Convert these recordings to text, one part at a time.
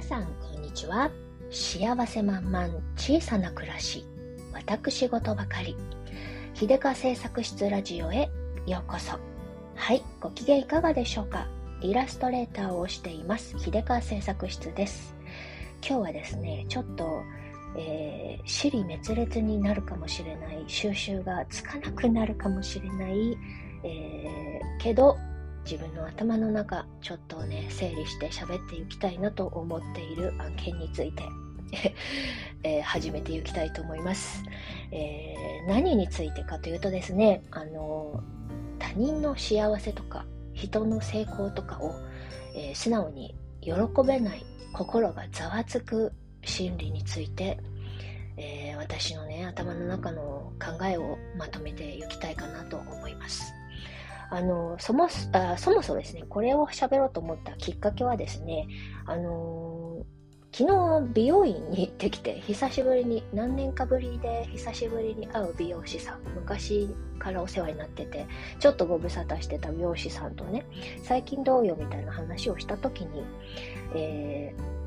皆さんこんにちは。幸せ満々小さな暮らし私事ばかり。秀川製作室ラジオへようこそ。はいご機嫌いかがでしょうか。イラストレーターをしています秀川製作室です。今日はですねちょっとえー、死に滅裂になるかもしれない収集がつかなくなるかもしれない、えー、けど自分の頭の中ちょっとね整理して喋っていきたいなと思っている案件について えー、始めていきたいと思います、えー、何についてかというとですねあの他人の幸せとか人の成功とかを、えー、素直に喜べない心がざわつく心理について、え私のね頭の中の考えをまとめていきたいかなと思いますあの、そもあ、そもそもですね、これを喋ろうと思ったきっかけはですね、あの昨日美容院に行ってきて久しぶりに何年かぶりで久しぶりに会う美容師さん昔からお世話になっててちょっとご無沙汰してた美容師さんとね最近どうよみたいな話をした時に、えー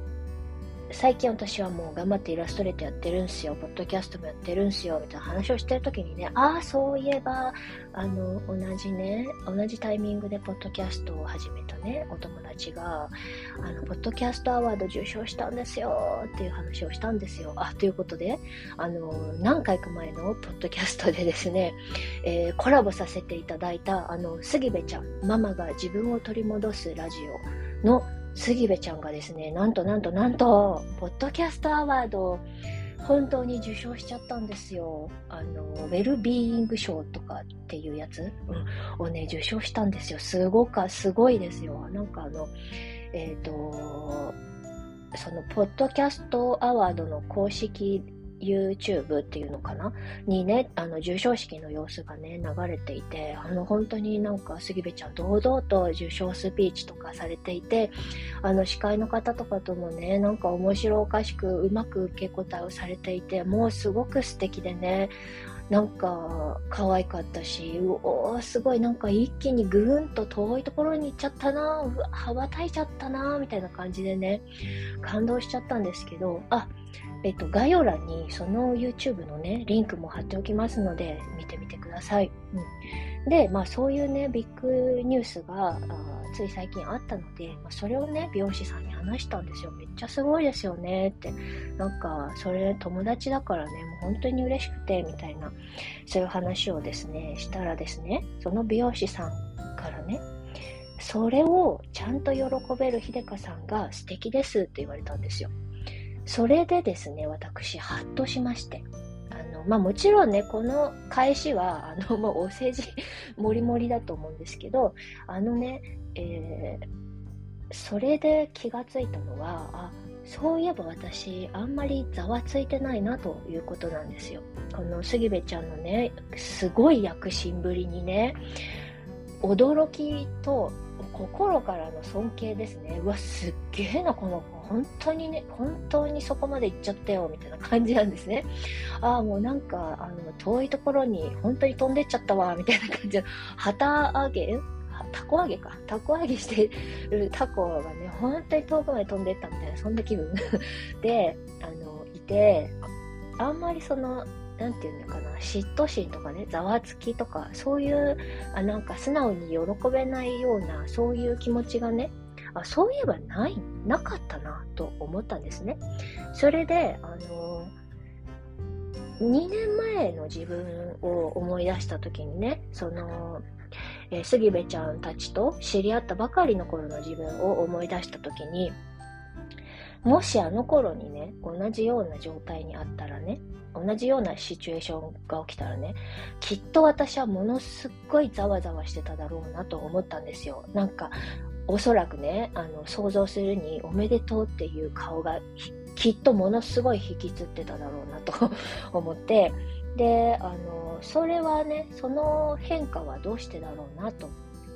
最近私はもう頑張ってイラストレートやってるんすよ、ポッドキャストもやってるんすよ、みたいな話をしてる時にね、ああ、そういえば、あの、同じね、同じタイミングでポッドキャストを始めたね、お友達が、あの、ポッドキャストアワード受賞したんですよ、っていう話をしたんですよ。あ、ということで、あの、何回か前のポッドキャストでですね、えー、コラボさせていただいた、あの、杉部ちゃん、ママが自分を取り戻すラジオの杉部ちゃんがですね、なんとなんとなんと、ポッドキャストアワードを本当に受賞しちゃったんですよ。あの、ウェルビーイング賞とかっていうやつ、うん、をね、受賞したんですよ。すごか、すごいですよ。なんかあの、えっ、ー、と、その、ポッドキャストアワードの公式 YouTube っていうのかな？にね、あの、授賞式の様子がね、流れていて、あの、本当になんか杉部ちゃん堂々と受賞スピーチとかされていて、あの、司会の方とかともね、なんか面白おかしくうまく受け答えをされていて、もうすごく素敵でね、なんか可愛かったし、うおーすごいなんか一気にぐーんと遠いところに行っちゃったな、羽ばたいちゃったなみたいな感じでね、感動しちゃったんですけど、あ、えっと、概要欄にその YouTube のね、リンクも貼っておきますので、見てみてください。うん、で、まあそういうね、ビッグニュースが、つい最近あったので、まあ、それをね、美容師さんに話したんですよ。めっちゃすごいですよねって。なんか、それ友達だからね、もう本当に嬉しくて、みたいな、そういう話をですね、したらですね、その美容師さんからね、それをちゃんと喜べる秀香さんが素敵ですって言われたんですよ。それでですね、私、ハッとしまして。あの、まあ、もちろんね、この返しは、あの、もうお世辞もりもりだと思うんですけど、あのね、えー、それで気がついたのは、あ、そういえば私、あんまりざわついてないなということなんですよ。この杉部ちゃんのね、すごい躍進ぶりにね、驚きと心からの尊敬ですね。うわ、すっげえな、この。本当にね、本当にそこまで行っちゃったよ、みたいな感じなんですね。ああ、もうなんか、あの、遠いところに本当に飛んでっちゃったわ、みたいな感じで、旗揚げ？タコ揚げか。タコ揚げしてるタコがね、本当に遠くまで飛んでったみたいな、そんな気分 で、あの、いて、あんまりその、なんていうのかな、嫉妬心とかね、ざわつきとか、そういう、あなんか素直に喜べないような、そういう気持ちがね、あ、そういえばない、なかったな、と思ったんですね。それで、あの2年前の自分を思い出した時にね、その、えー、杉部ちゃんたちと知り合ったばかりの頃の自分を思い出した時に、もしあの頃にね、同じような状態にあったらね、同じようなシチュエーションが起きたらね、きっと私はものすっごいざわざわしてただろうなと思ったんですよ。なんか、おそらくね、あの、想像するにおめでとうっていう顔がきっとものすごい引きつってただろうなと 思って、で、あの、それはね、その変化はどうしてだろうなと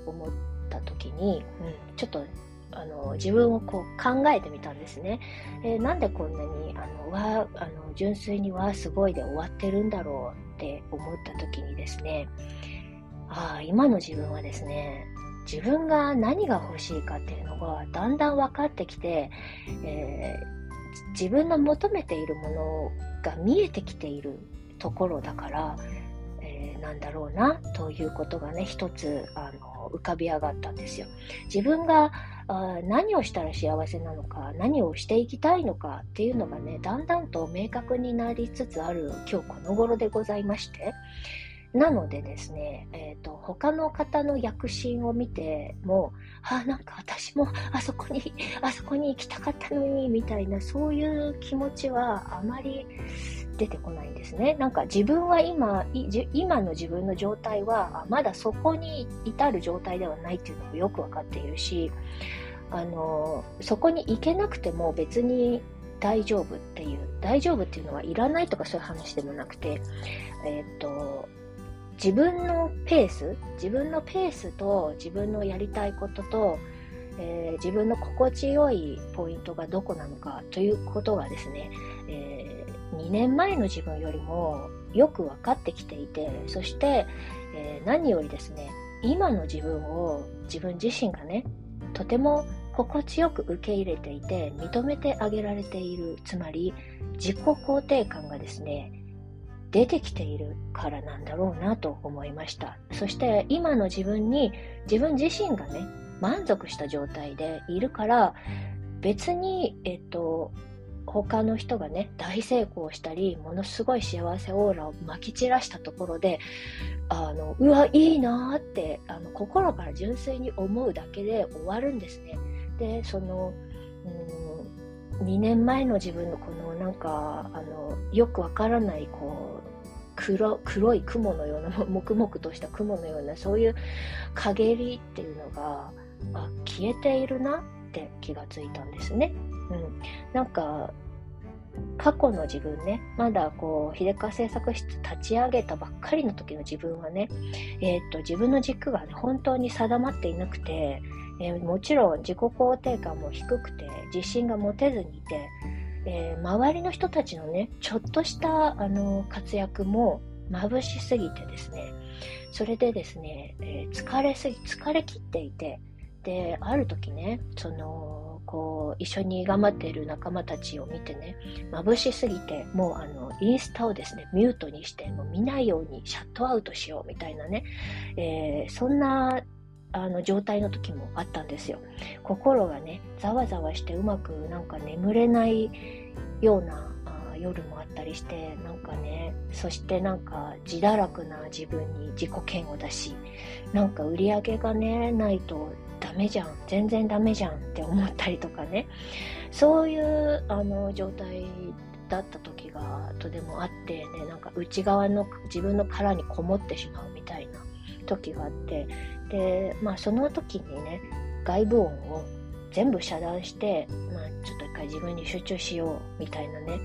思った時に、うん、ちょっとあの自分をこう考えてみたんですね。えー、なんでこんなにあのわあの純粋にわすごいで終わってるんだろうって思った時にですね、ああ、今の自分はですね、自分が何が欲しいかっていうのがだんだん分かってきて、えー、自分の求めているものが見えてきているところだから、えー、なんだろうなということがね一つあの浮かび上がったんですよ。自分があ何をしたら幸せなのか何をしていきたいのかっていうのがねだんだんと明確になりつつある今日この頃でございましてなのでですね、えーと、他の方の躍進を見てもあなんか私もあそこにあそこに行きたかったのにみたいなそういう気持ちはあまり出てこないんですね。なんか自分は今、今の自分の状態は、まだそこに至る状態ではないっていうのもよくわかっているし、あの、そこに行けなくても別に大丈夫っていう、大丈夫っていうのはいらないとかそういう話でもなくて、えっ、と、自分のペース、自分のペースと自分のやりたいことと、えー、自分の心地よいポイントがどこなのかということがですね、えー2年前の自分よりもよく分かってきていてそして、えー、何よりですね今の自分を自分自身がねとても心地よく受け入れていて認めてあげられているつまり自己肯定感がですね出てきているからなんだろうなと思いましたそして今の自分に自分自身がね満足した状態でいるから別に、えっと、他の人がね、大成功したり、ものすごい幸せオーラをまき散らしたところで、あの、うわ、いいなーって、あの、心から純粋に思うだけで終わるんですね。で、その、うん、2年前の自分のこのなんか、あの、よくわからない、こう、黒黒い雲のような、黙々とした雲のような、そういう陰りっていうのが、あ、消えているなって気がついたんですね。うん、なんか過去の自分ね、まだこう、秀川製作室立ち上げたばっかりの時の自分はね、えっ、と、自分の軸がね、本当に定まっていなくて、えー、もちろん自己肯定感も低くて、自信が持てずにいて、えー、周りの人たちのね、ちょっとしたあの活躍も眩しすぎてですね、それでですね、えー、疲れすぎ、疲れ切っていて、で、ある時ね、その、こう一緒に頑張っている仲間たちを見てね眩しすぎてもうあのインスタをですねミュートにしてもう見ないようにシャットアウトしようみたいなね、えー、そんなあの状態の時もあったんですよ。心がねざわざわしてうまくなんか眠れないような夜もあったりしてなんかねそしてなんか自堕落な自分に自己嫌悪だしなんか売り上げがねないとダメじゃん全然ダメじゃんって思ったりとかね。そういうあの状態だった時がとてもあってねなんか内側の自分の殻にこもってしまうみたいな時があってでまあその時にね外部音を全部遮断して、まあ、ちょっと一回自分に集中しようみたいなね、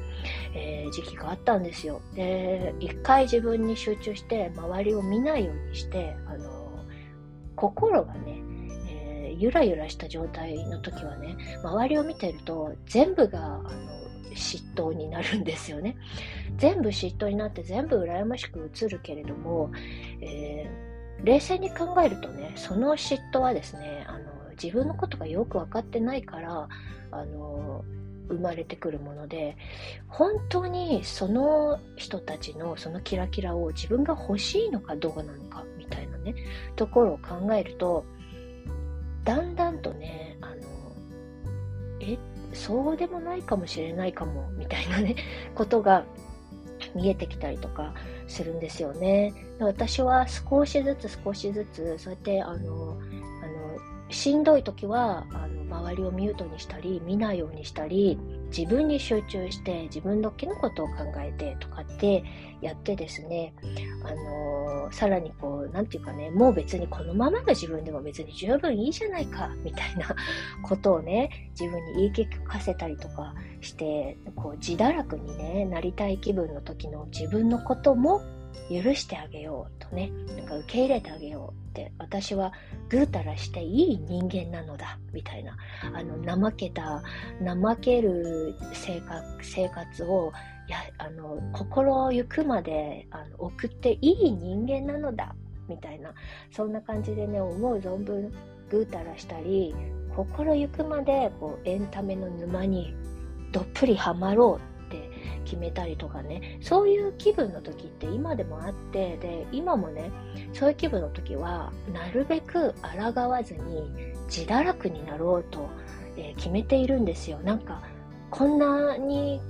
えー、時期があったんですよ。で、一回自分に集中して周りを見ないようにして、あの、心がね、ゆらゆらした状態の時はね、周りを見てると全部があの嫉妬になるんですよね。全部嫉妬になって全部羨ましく映るけれども、えー、冷静に考えるとね、その嫉妬はですね、あの自分のことがよく分かってないから、あの生まれてくるもので本当にその人たちのそのキラキラを自分が欲しいのかどうなのかみたいなねところを考えるとだんだんとね、あの、え、そうでもないかもしれないかも、みたいなね、ことが見えてきたりとかするんですよね。私は少しずつ少しずつ、そうやって、あの、しんどい時は、あの、周りをミュートにしたり、見ないようにしたり、自分に集中して自分だけのことを考えてとかってやってですね、あのー、さらにこう、なんていうかね、もう別にこのままの自分でも別に十分いいじゃないか、みたいな ことをね、自分に言い聞かせたりとかして、こう、自堕落にね、なりたい気分の時の自分のことも許してあげようとね、なんか受け入れてあげようって、私はぐうたらしていい人間なのだ、みたいな、あの、怠けた、怠ける生活生活を、や、あの、心ゆくまであの送っていい人間なのだ、みたいな。そんな感じでね思う存分ぐうたらしたり心ゆくまでこうエンタメの沼にどっぷりハマろう決めたりとかね。そういう気分の時って今でもあってで今もねそういう気分の時はなるべく抗わずに自堕落になろうと、えー、決めているんですよ。なんかこんなに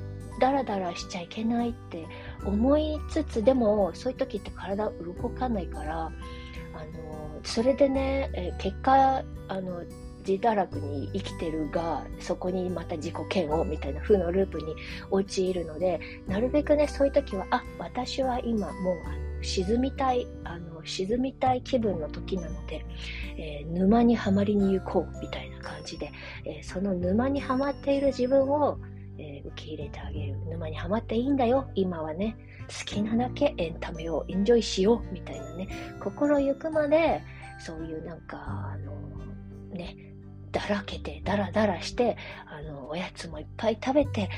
ダラダラしちゃいけないって思いつつでもそういう時って体動かないからあのそれでね、えー、結果あの自堕落に生きてるがそこにまた自己嫌悪みたいな負のループに陥るのでなるべくねそういう時はあ私は今もう沈みたいあの沈みたい気分の時なので、えー、沼にはまりに行こうみたいな感じで、えー、その沼にはまっている自分を、えー、受け入れてあげる。沼にはまっていいんだよ。今はね好きなだけエンタメをエンジョイしようみたいなね心ゆくまでそういうなんかあのねだらけて、だらだらして、あの、おやつもいっぱい食べて、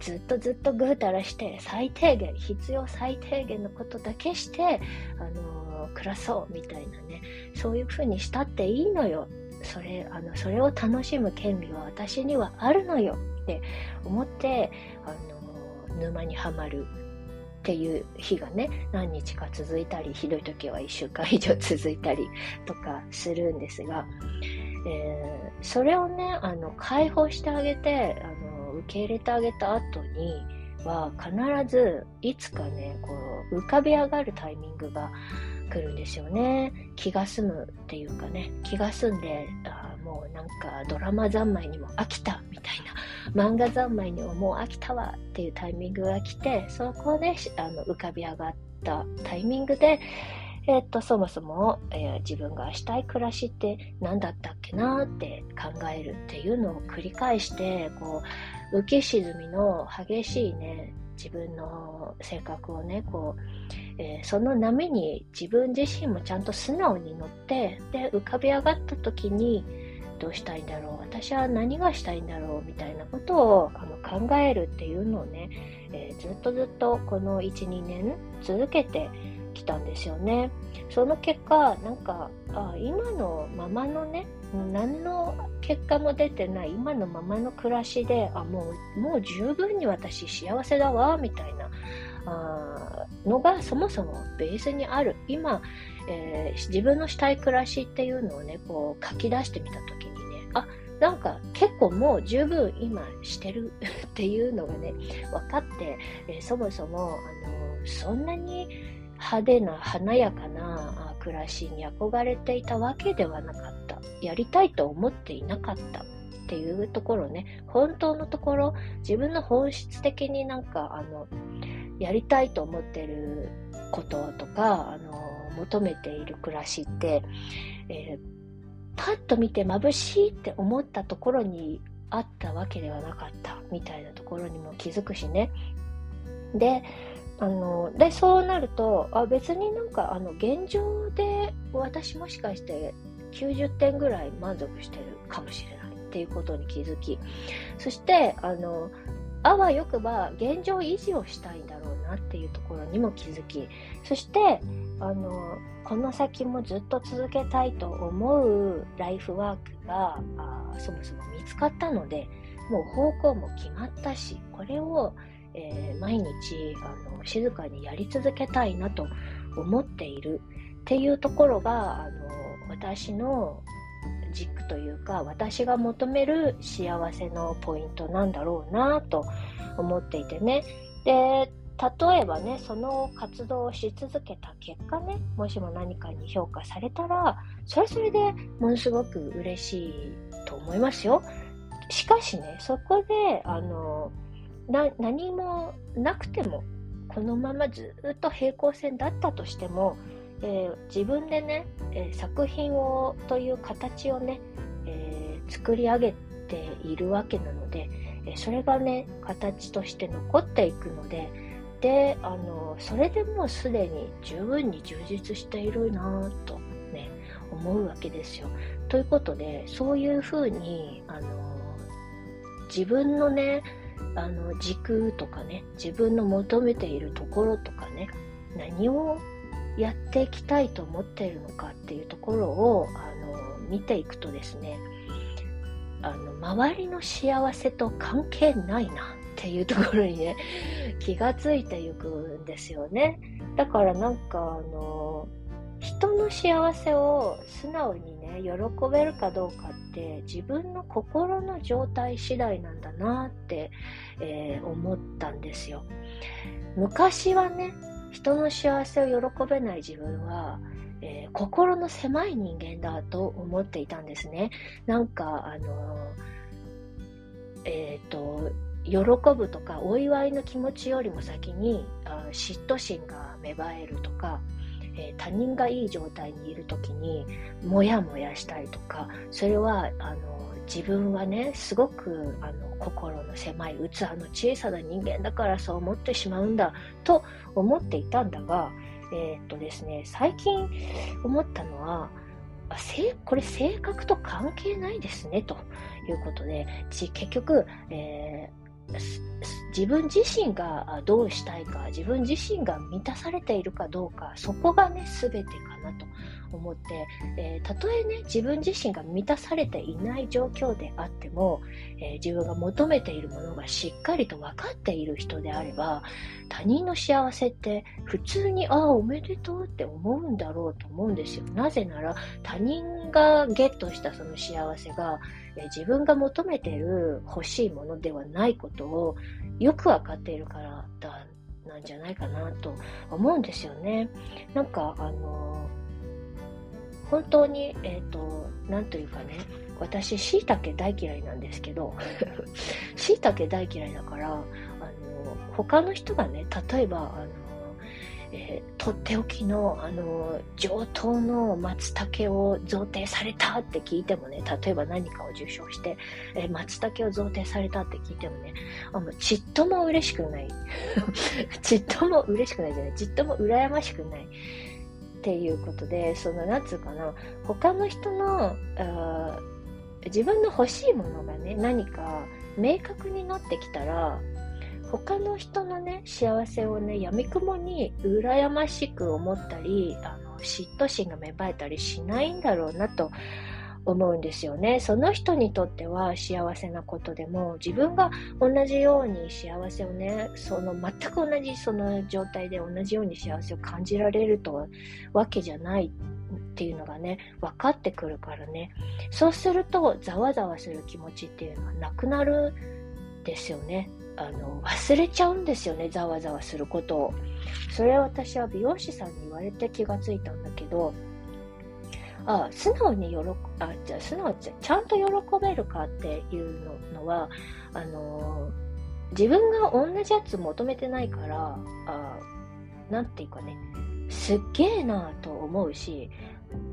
ずっとずっとぐうたらして、最低限、必要最低限のことだけして、あの、暮らそうみたいなね、そういう風にしたっていいのよ。それ、あの、それを楽しむ権利は私にはあるのよって思って、あの、沼にはまるっていう日がね、何日か続いたり、ひどい時は1週間以上続いたりとかするんですが、え、それをねあの解放してあげてあの受け入れてあげた後には必ずいつかねこう浮かび上がるタイミングが来るんですよね。気が済むっていうかね。気が済んであもうなんかドラマ三昧にも飽きたみたいな。漫画三昧にももう飽きたわっていうタイミングが来てそこであの浮かび上がったタイミングでえっと、そもそも、えー、自分がしたい暮らしって何だったっけなって考えるっていうのを繰り返して、こう、浮き沈みの激しいね、自分の性格をね、こう、えー、その波に自分自身もちゃんと素直に乗って、で、浮かび上がった時に、どうしたいんだろう私は何がしたいんだろうみたいなことをあの考えるっていうのをね、えー、ずっとずっとこの12年続けてきたんですよね。その結果、なんか、あ今のままのね、何の結果も出てない今のままの暮らしで、あ、もう、もう十分に私幸せだわ、みたいな。あのがそもそもベースにある今、えー、自分のしたい暮らしっていうのをねこう書き出してみた時にねあなんか結構もう十分今してる っていうのがね分かって、えー、そもそもあのそんなに派手な華やかな暮らしに憧れていたわけではなかった。やりたいと思っていなかったっていうところね、本当のところ、自分の本質的になんか、あの、やりたいと思ってることとか、あの、求めている暮らしって、えー、パッと見て眩しいって思ったところにあったわけではなかったみたいなところにも気づくしね。で、あのでそうなるとあ別になんかあの現状で私もしかして90点ぐらい満足してるかもしれないっていうことに気づきそしてあのあわよくば現状維持をしたいんだろうなっていうところにも気づきそしてあのこの先もずっと続けたいと思うライフワークがあそもそも見つかったのでもう方向も決まったしこれをえー、毎日あの静かにやり続けたいなと思っているっていうところがあの私の軸というか私が求める幸せのポイントなんだろうなと思っていてね。で例えばねその活動をし続けた結果ねもしも何かに評価されたらそれそれでものすごく嬉しいと思いますよ。しかしねそこであのな何もなくてもこのままずっと平行線だったとしても、えー、自分でね、えー、作品をという形をね、えー、作り上げているわけなので、えそれがね形として残っていくのでであのそれでもうすでに十分に充実しているなとね思うわけですよ。ということでそういうふうにあの自分のねあの軸とかね自分の求めているところとかね何をやっていきたいと思っているのかっていうところをあの見ていくとですねあの周りの幸せと関係ないなっていうところにね 気がついていくんですよね。だからなんかあの人の幸せを素直にね喜べるかどうかって自分の心の状態次第なんだなって、えー、思ったんですよ。昔はね人の幸せを喜べない自分は、えー、心の狭い人間だと思っていたんですね。なんかあのえっ、ー、と喜ぶとかお祝いの気持ちよりも先にあ嫉妬心が芽生えるとかえー、他人がいい状態にいる時にモヤモヤしたりとかそれはあの自分はねすごくあの心の狭い器の小さな人間だからそう思ってしまうんだと思っていたんだが、えー、っとですね、最近思ったのはあこれ性格と関係ないですねということで結局、えー自分自身がどうしたいか自分自身が満たされているかどうかそこがね全てかなと思って、えー、たとえね自分自身が満たされていない状況であっても、えー、自分が求めているものがしっかりと分かっている人であれば他人の幸せって普通にああおめでとうって思うんだろうと思うんですよなぜなら他人がゲットしたその幸せがえ自分が求めてる欲しいものではないことをよくわかっているからだなんじゃないかなと思うんですよね。なんかあの本当にえっ、ー、となんというかね私しいたけ大嫌いなんですけどしいたけ大嫌いだからあの他の人がね例えばあのえー、とっておきの、あの上等の松茸を贈呈されたって聞いてもね、例えば何かを受賞して、えー、松茸を贈呈されたって聞いてもね、あのちっとも嬉しくない。ちっとも嬉しくないじゃない。ちっとも羨ましくない。っていうことで、その、なんつうかな、他の人の、自分の欲しいものがね、何か明確になってきたら、他の人のね幸せをねやみくもに羨ましく思ったりあの嫉妬心が芽生えたりしないんだろうなと思うんですよね。その人にとっては幸せなことでも自分が同じように幸せをねその全く同じその状態で同じように幸せを感じられるとわけじゃないっていうのがね分かってくるからねそうするとざわざわする気持ちっていうのはなくなるんですよね。あの忘れちゃうんですよねざわざわすることをそれは私は美容師さんに言われて気がついたんだけどあ素直に喜あじゃ素直にちゃんと喜べるかっていうのはあの自分が同じやつ求めてないからあなんていうかねすっげえなと思うし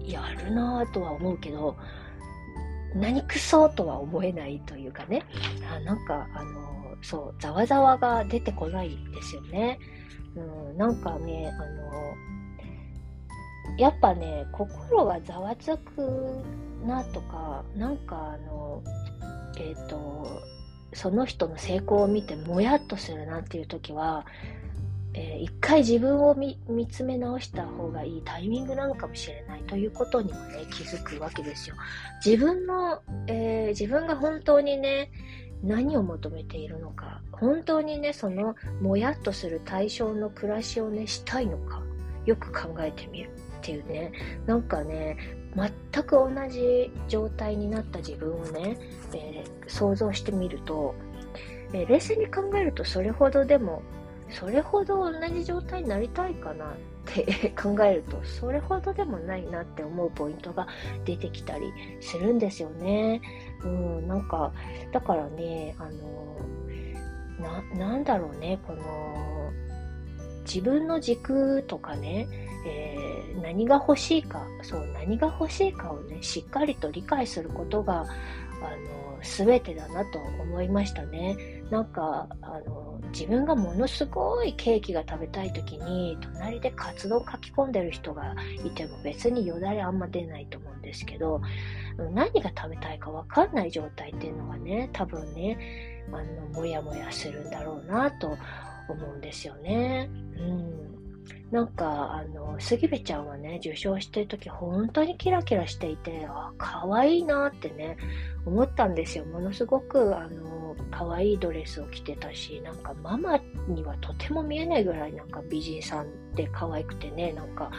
やるなとは思うけど何くそとは思えないというかねあなんかあのそう、ざわざわが出てこないんですよね。うん、なんかね、あの、やっぱね、心がざわつくなとか、なんかあの、えっ、ー、と、その人の成功を見てもやっとするなっていう時は、えー、一回自分を見つめ直した方がいいタイミングなのかもしれないということにもね気づくわけですよ。自分の、えー、自分が本当にね、何を求めているのか本当にねそのもやっとする対象の暮らしをねしたいのかよく考えてみるっていうねなんかね全く同じ状態になった自分をね、えー、想像してみると、えー、冷静に考えるとそれほどでもそれほど同じ状態になりたいかなって 考えるとそれほどでもないなって思うポイントが出てきたりするんですよね。うん、なんかだからねあのななんだろうねこの自分の軸とかね、えー、何が欲しいかそう何が欲しいかをねしっかりと理解することがあの全てだなと思いましたね。なんかあの自分がものすごいケーキが食べたい時に隣でカツ丼書き込んでる人がいても別によだれあんま出ないと思うんですけど何が食べたいか分かんない状態っていうのがね多分ねあのモヤモヤするんだろうなと思うんですよね。うんなんか、あの、杉部ちゃんはね、受賞してる時、本当にキラキラしていて、あ、可愛いなってね、思ったんですよ。ものすごく、あの、可愛いドレスを着てたし、なんかママにはとても見えないぐらいなんか美人さんで可愛くてね、なんか、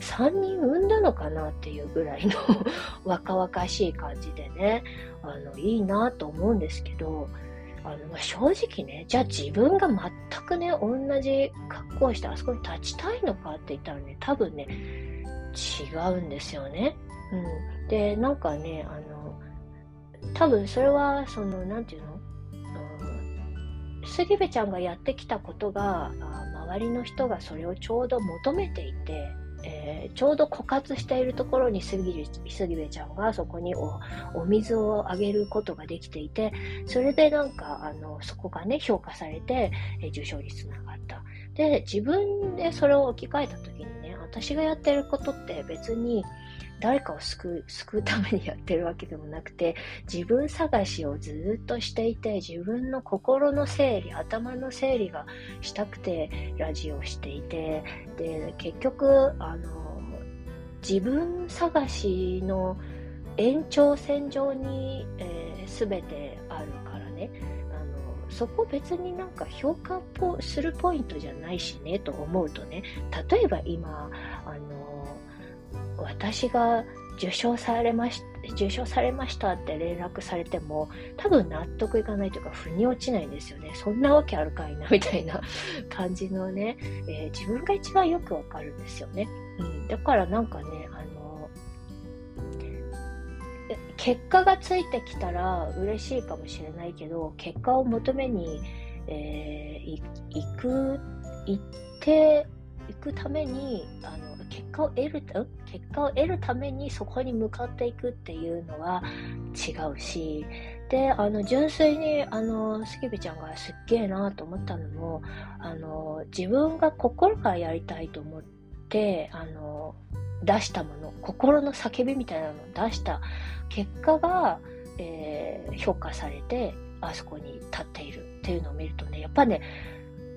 3人産んだのかなっていうぐらいの 若々しい感じでね、あの、いいなと思うんですけど、あの、まあ、正直ね、じゃあ自分が全くね、同じ格好をしてあそこに立ちたいのかって言ったらね、多分ね、違うんですよね。うん。で、なんかね、あの、多分それは、その、なんていうの、うん、杉部ちゃんがやってきたことが、周りの人がそれをちょうど求めていて、えー、ちょうど枯渇しているところに杉杉部ちゃんがそこにおお水をあげることができていてそれでなんかあのそこがね評価されて、えー、受賞率つながった。で自分でそれを置き換えた時にね私がやってることって別に誰かを救う救うためにやってるわけでもなくて自分探しをずっとしていて自分の心の整理頭の整理がしたくてラジオをしていてで結局あの自分探しの延長線上に、えー、全てあるからね。あのそこ別になんか評価するポイントじゃないしねと思うとね。例えば今私が受賞されまし受賞されましたって連絡されても多分納得いかないというか腑に落ちないんですよねそんなわけあるかいな みたいな感じのね、えー、自分が一番よくわかるんですよね、うん、だからなんかねあの結果がついてきたら嬉しいかもしれないけど結果を求めに、えー、行く行って行くためにあの結果を得る結果を得るためにそこに向かっていくっていうのは違うしであの純粋にあのスキビちゃんがすっげえなと思ったのもあの自分が心からやりたいと思ってあの出したもの心の叫びみたいなのを出した結果が、えー、評価されてあそこに立っているっていうのを見るとねやっぱね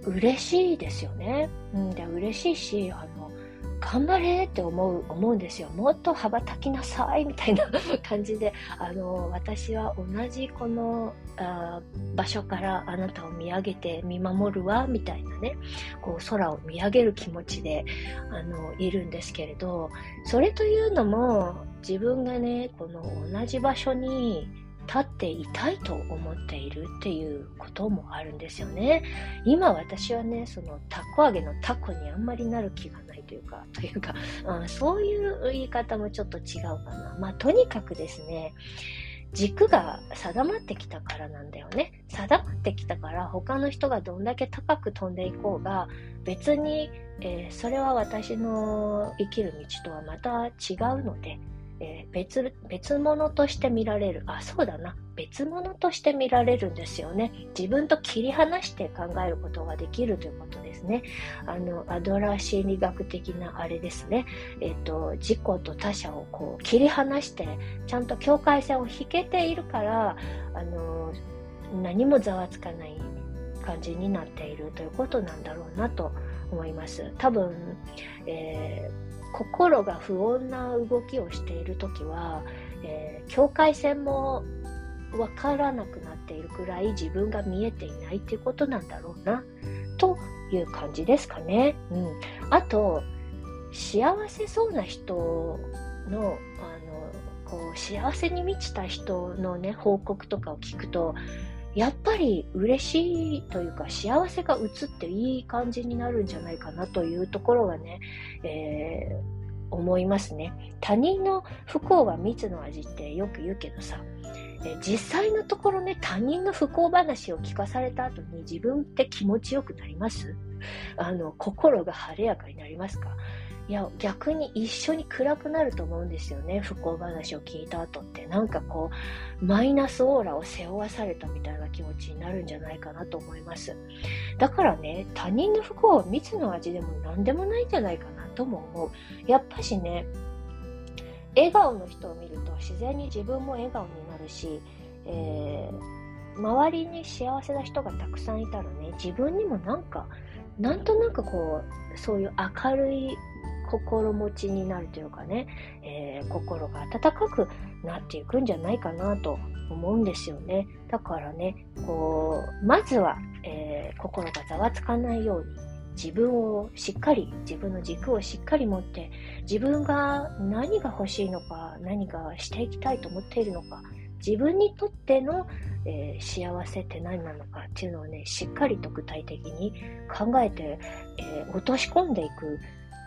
嬉しいですよね。うん、で嬉しいしあ頑張れって思う思うんですよもっと羽ばたきなさいみたいな 感じであの私は同じこのあ場所からあなたを見上げて見守るわみたいなねこう空を見上げる気持ちであのいるんですけれどそれというのも自分がねこの同じ場所に立っていたいと思っているっていうこともあるんですよね。今私はね、そのタコ揚げのタコにあんまりなる気がというか、というか、うん、そういう言い方もちょっと違うかな。まあとにかくですね、軸が定まってきたからなんだよね。定まってきたから他の人がどんだけ高く飛んでいこうが別に、えー、それは私の生きる道とはまた違うので、えー、別、別物として見られる。あ、そうだな。別物として見られるんですよね。自分と切り離して考えることができるということですね。あの、アドラー心理学的なあれですね。えっ、ー、と、自己と他者をこう切り離して、ちゃんと境界線を引けているから、あの、何もざわつかない感じになっているということなんだろうなと思います。多分、えー心が不穏な動きをしている時は、えー、境界線もわからなくなっているくらい自分が見えていないっていうことなんだろうなという感じですかね。うん、あと幸せそうな人のあのこう幸せに満ちた人のね報告とかを聞くとやっぱり嬉しいというか幸せが移っていい感じになるんじゃないかなというところがね、えー、思いますね。他人の不幸は蜜の味ってよく言うけどさ、え実際のところね、他人の不幸話を聞かされた後に自分って気持ちよくなります？あの、心が晴れやかになりますか？いや、逆に一緒に暗くなると思うんですよね。不幸話を聞いた後って。なんかこう、マイナスオーラを背負わされたみたいな気持ちになるんじゃないかなと思います。だからね、他人の不幸は蜜の味でも何でもないんじゃないかなとも思う。やっぱしね、笑顔の人を見ると自然に自分も笑顔になるし、えー、周りに幸せな人がたくさんいたらね、自分にもなんかなんとなくこう、そういう明るい心持ちになるというかね、えー、心が温かくなっていくんじゃないかなと思うんですよね。だからね、こう、まずは、えー、心がざわつかないように、自分をしっかり、自分の軸をしっかり持って、自分が何が欲しいのか、何がしていきたいと思っているのか、自分にとっての、えー、幸せって何なのかっていうのをね、しっかりと具体的に考えて、えー、落とし込んでいく。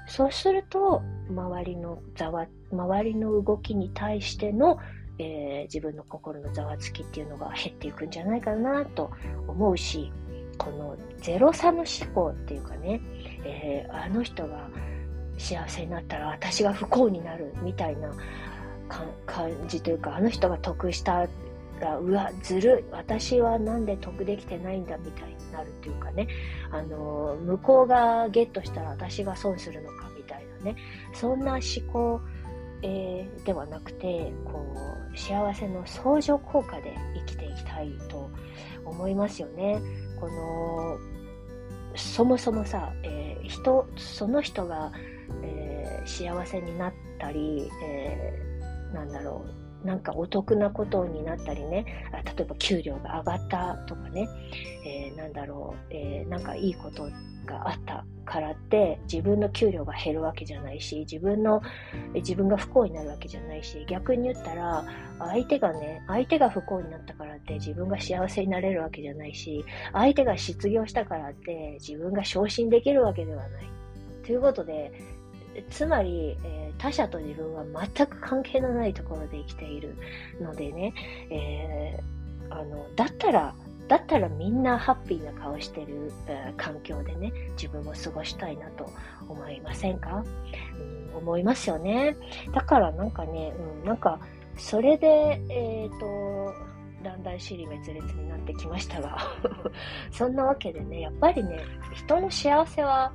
そうすると、周りのざわ、周りの動きに対しての、えー、自分の心のざわつきっていうのが減っていくんじゃないかなと思うし、このゼロサム思考っていうかね、えー、あの人が幸せになったら私が不幸になるみたいな感じというか、あの人が得したら、うわ、ずるい、私はなんで得できてないんだみたいになるというかね、あの、向こうがゲットしたら私が損するのかみたいなね、そんな思考、えー、ではなくて、こう、幸せの相乗効果で生きていきたいと思いますよね。この、そもそもさ、えー、人、その人が、えー、幸せになったり、えなんだろう、なんかお得なことになったりね、例えば給料が上がったとかね、えー、なんだろう、えー、なんかいいことがあったからって自分の給料が減るわけじゃないし、自分の、自分が不幸になるわけじゃないし、逆に言ったら、相手がね、相手が不幸になったからって自分が幸せになれるわけじゃないし、相手が失業したからって自分が昇進できるわけではない。ということで、つまり、えー、他者と自分は全く関係のないところで生きているのでね、えー、あの、だったら、だったらみんなハッピーな顔してる、えー、環境でね、自分も過ごしたいなと思いませんか、うん、思いますよね。だからなんかね、うん、なんか、それで、えっ、と、だんだん尻滅裂になってきましたが そんなわけでね、やっぱりね、人の幸せは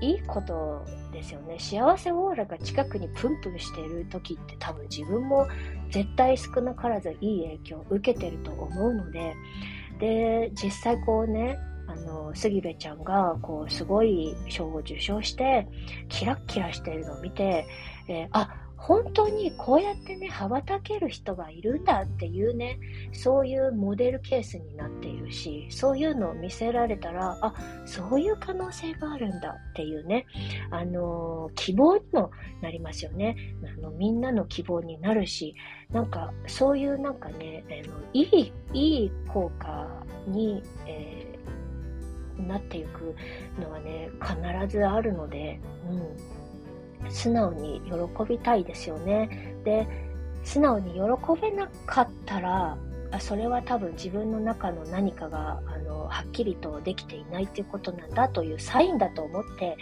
いいことですよね。幸せオーラが近くにプンプンしてる時って多分自分も絶対少なからずいい影響を受けてると思うので、で、実際こうね、あの、杉部ちゃんが、こう、すごい賞を受賞して、キラッキラしているのを見て、えー、あ、本当にこうやってね、羽ばたける人がいるんだっていうね、そういうモデルケースになっているし、そういうのを見せられたら、あ、そういう可能性があるんだっていうね、あの、希望にもなりますよね。あの、みんなの希望になるし、なんか、そういうなんかね、あのいい、いい効果に、えー、なっていくのはね、必ずあるので、うん。素直に喜びたいですよね。で、素直に喜べなかったら、それは多分自分の中の何かがあのはっきりとできていないということなんだというサインだと思って、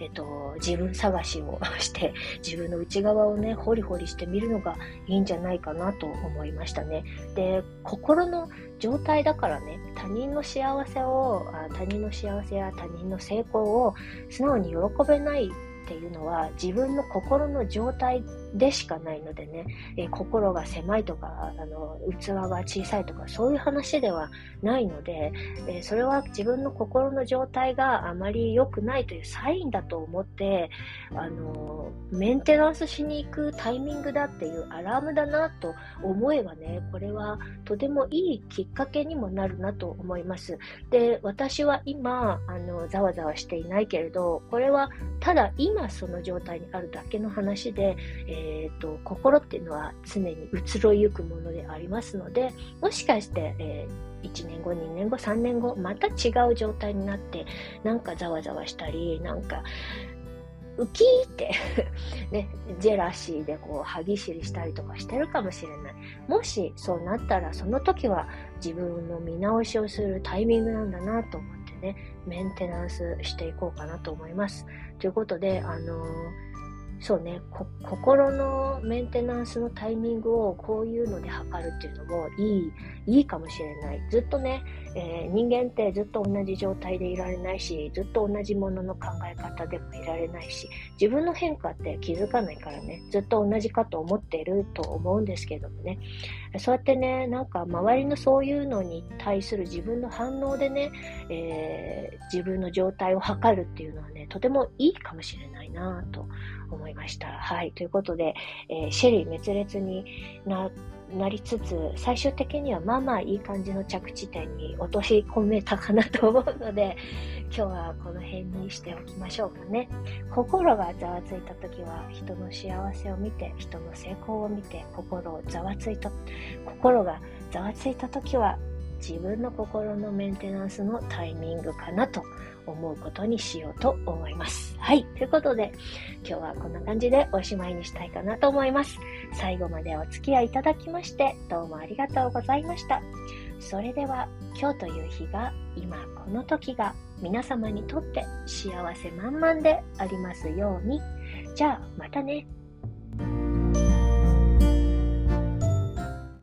えっと、自分探しをして 自分の内側をねホリホリしてみるのがいいんじゃないかなと思いましたね。で心の状態だからね他人の幸せを他人の幸せや他人の成功を素直に喜べないっていうのは自分の心の状態でしかないのでね、えー、心が狭いとかあの器が小さいとかそういう話ではないので、えー、それは自分の心の状態があまり良くないというサインだと思ってあのメンテナンスしに行くタイミングだっていうアラームだなと思えばねこれはとてもいいきっかけにもなるなと思います。で私は今あのざわざわしていないけれどこれはただ今今その状態にあるだけの話で、えーと、心っていうのは常に移ろいゆくものでありますのでもしかして、えー、1年後2年後3年後また違う状態になってなんかざわざわしたりなんかウキーって ね、ジェラシーでこう歯ぎしりしたりとかしてるかもしれない。もしそうなったらその時は自分の見直しをするタイミングなんだなと思ってね、メンテナンスしていこうかなと思います。ということで、あのそうね、心のメンテナンスのタイミングをこういうので測るっていうのもいい、いいかもしれない。ずっとね、えー、人間ってずっと同じ状態でいられないし、ずっと同じものの考え方でもいられないし、自分の変化って気づかないからね、ずっと同じかと思っていると思うんですけどもね、そうやってね、なんか周りのそういうのに対する自分の反応でね、えー、自分の状態を測るっていうのはね、とてもいいかもしれないなと思いました。はい。ということで、えー、シェリー滅裂にななりつつ、最終的にはまあまあいい感じの着地点に落とし込めたかなと思うので、今日はこの辺にしておきましょうかね。心がざわついた時は人の幸せを見て、人の成功を見て、心をざわついた、心がざわついた時は自分の心のメンテナンスのタイミングかなと思うことにしようと思います。はい。ということで、今日はこんな感じでおしまいにしたいかなと思います。最後までお付き合いいただきまして、どうもありがとうございました。それでは、今日という日が、今この時が、皆様にとって幸せ満々でありますように。じゃあ、またね。